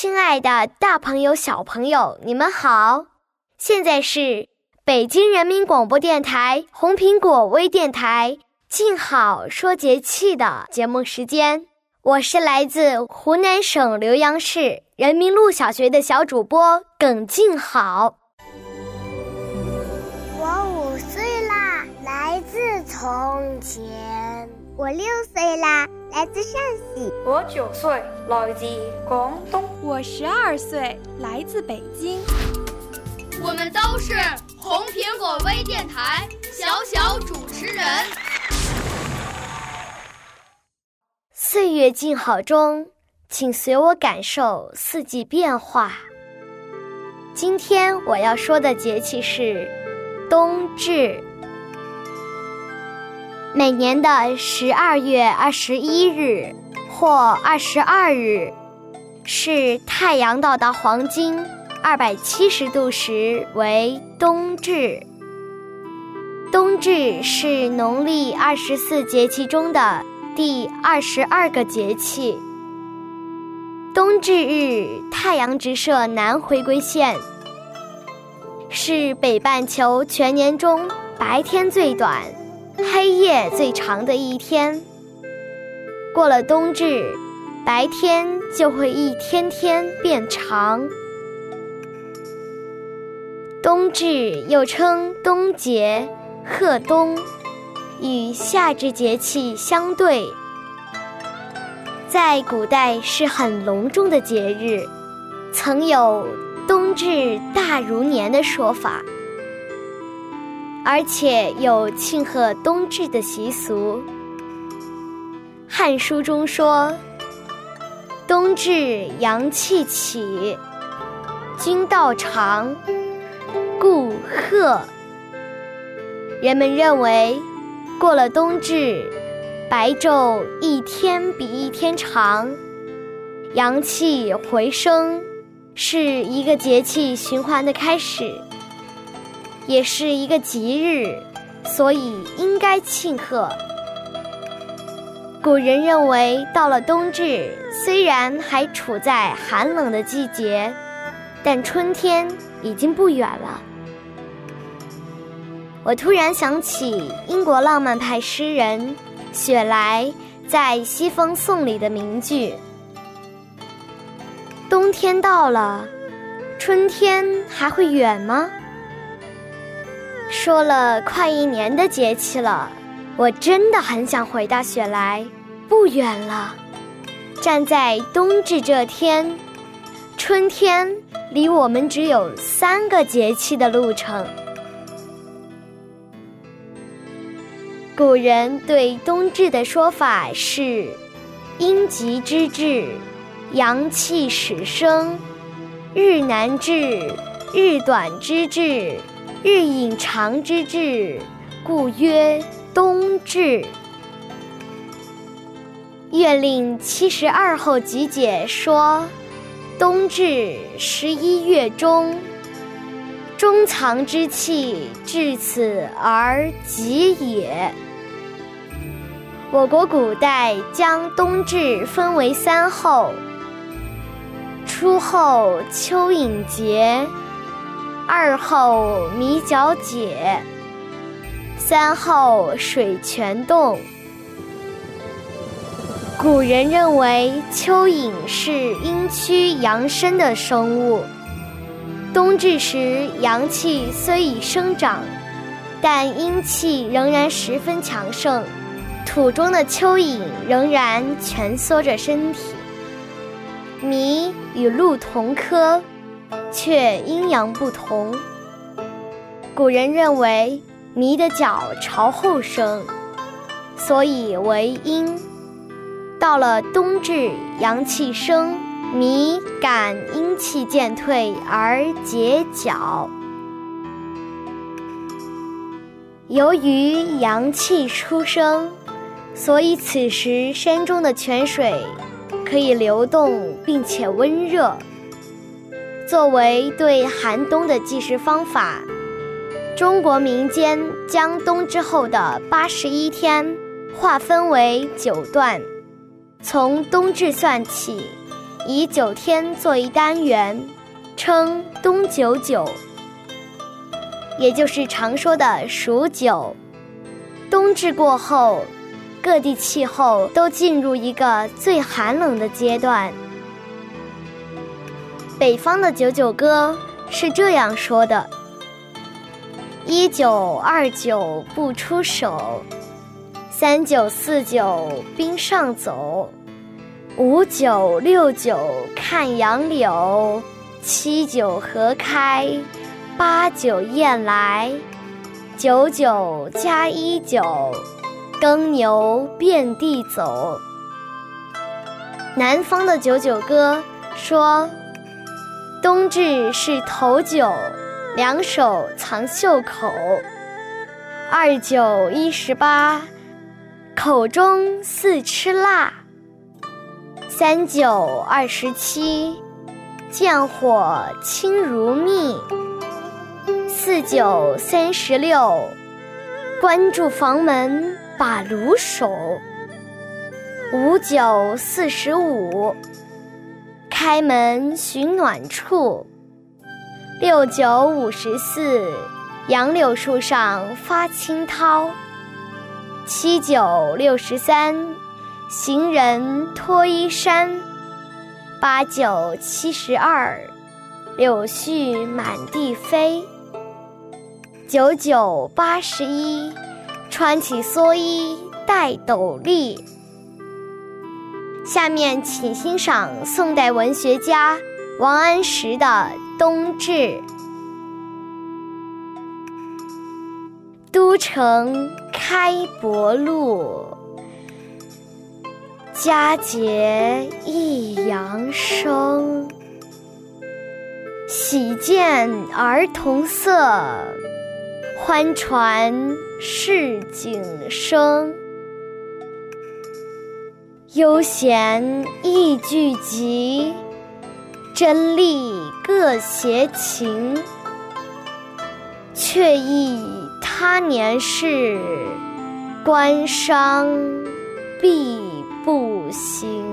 亲爱的，大朋友、小朋友，你们好！现在是北京人民广播电台红苹果微电台“静好说节气”的节目时间。我是来自湖南省浏阳市人民路小学的小主播耿静好。我五岁啦，来自从前，我六岁啦，来自陕西；我九岁，来自广东；我十二岁，来自北京。我们都是红苹果微电台小小主持人。岁月静好中，请随我感受四季变化。今天我要说的节气是冬至。每年的十二月二十一日或二十二日，是太阳到达黄金二百七十度时为冬至。冬至是农历二十四节气中的第二十二个节气。冬至日，太阳直射南回归线，是北半球全年中白天最短。黑夜最长的一天，过了冬至，白天就会一天天变长。冬至又称冬节、贺冬，与夏至节气相对，在古代是很隆重的节日，曾有“冬至大如年”的说法。而且有庆贺冬至的习俗，《汉书》中说：“冬至阳气起，君道长，故贺。”人们认为，过了冬至，白昼一天比一天长，阳气回升，是一个节气循环的开始。也是一个吉日，所以应该庆贺。古人认为，到了冬至，虽然还处在寒冷的季节，但春天已经不远了。我突然想起英国浪漫派诗人雪莱在《西风颂》里的名句：“冬天到了，春天还会远吗？”说了快一年的节气了，我真的很想回到雪莱，不远了。站在冬至这天，春天离我们只有三个节气的路程。古人对冬至的说法是：阴极之至，阳气始生；日南至，日短之至。日影长之至，故曰冬至。月令七十二候集解说：冬至十一月中，中藏之气至此而极也。我国古代将冬至分为三候：初候蚯蚓节。二后米角解，三后水泉洞。古人认为蚯蚓是阴虚阳生的生物，冬至时阳气虽已生长，但阴气仍然十分强盛，土中的蚯蚓仍然蜷缩着身体。麋与鹿同科，却阴阳不同。古人认为麋的脚朝后生，所以为阴。到了冬至，阳气生，麋感阴气渐退而结脚。由于阳气初生，所以此时山中的泉水可以流动并且温热。作为对寒冬的计时方法，中国民间将冬至后的八十一天划分为九段，从冬至算起，以九天作一单元，称冬九九。也就是常说的数九，冬至过后，各地气候都进入一个最寒冷的阶段。北方的九九歌是这样说的：一九二九不出手，三九四九冰上走，五九六九看杨柳，七九河开。八九雁来，九九加一九，耕牛遍地走。南方的九九歌说：冬至是头九，两手藏袖口；二九一十八，口中似吃辣；三九二十七，见火亲如蜜。四九三十六，关住房门把炉守；五九四十五，开门寻暖处；六九五十四，杨柳树上发青涛；七九六十三，行人脱衣衫；八九七十二，柳絮满地飞。九九八十一，穿起蓑衣戴斗笠。下面请欣赏宋代文学家王安石的《冬至》。都城开薄露，佳节一阳生。喜见儿童色。欢传市井声，悠闲意俱集，真丽各携情。却忆他年事，官商必不行。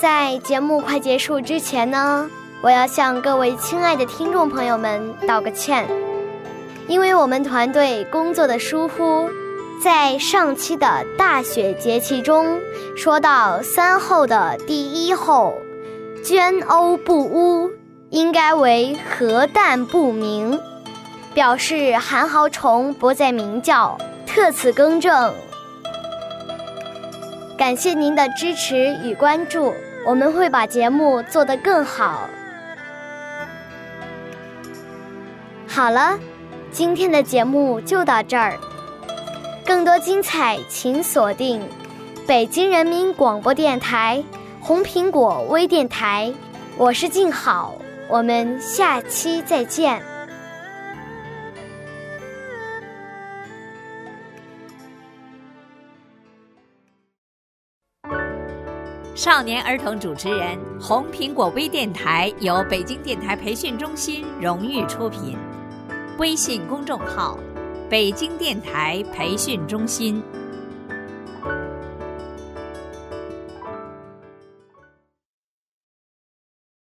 在节目快结束之前呢，我要向各位亲爱的听众朋友们道个歉，因为我们团队工作的疏忽，在上期的大雪节气中说到三后的第一后，捐欧不乌，应该为核弹不明，表示寒号虫不再鸣叫，特此更正。感谢您的支持与关注。我们会把节目做得更好。好了，今天的节目就到这儿。更多精彩，请锁定北京人民广播电台红苹果微电台。我是静好，我们下期再见。少年儿童主持人，红苹果微电台由北京电台培训中心荣誉出品，微信公众号：北京电台培训中心。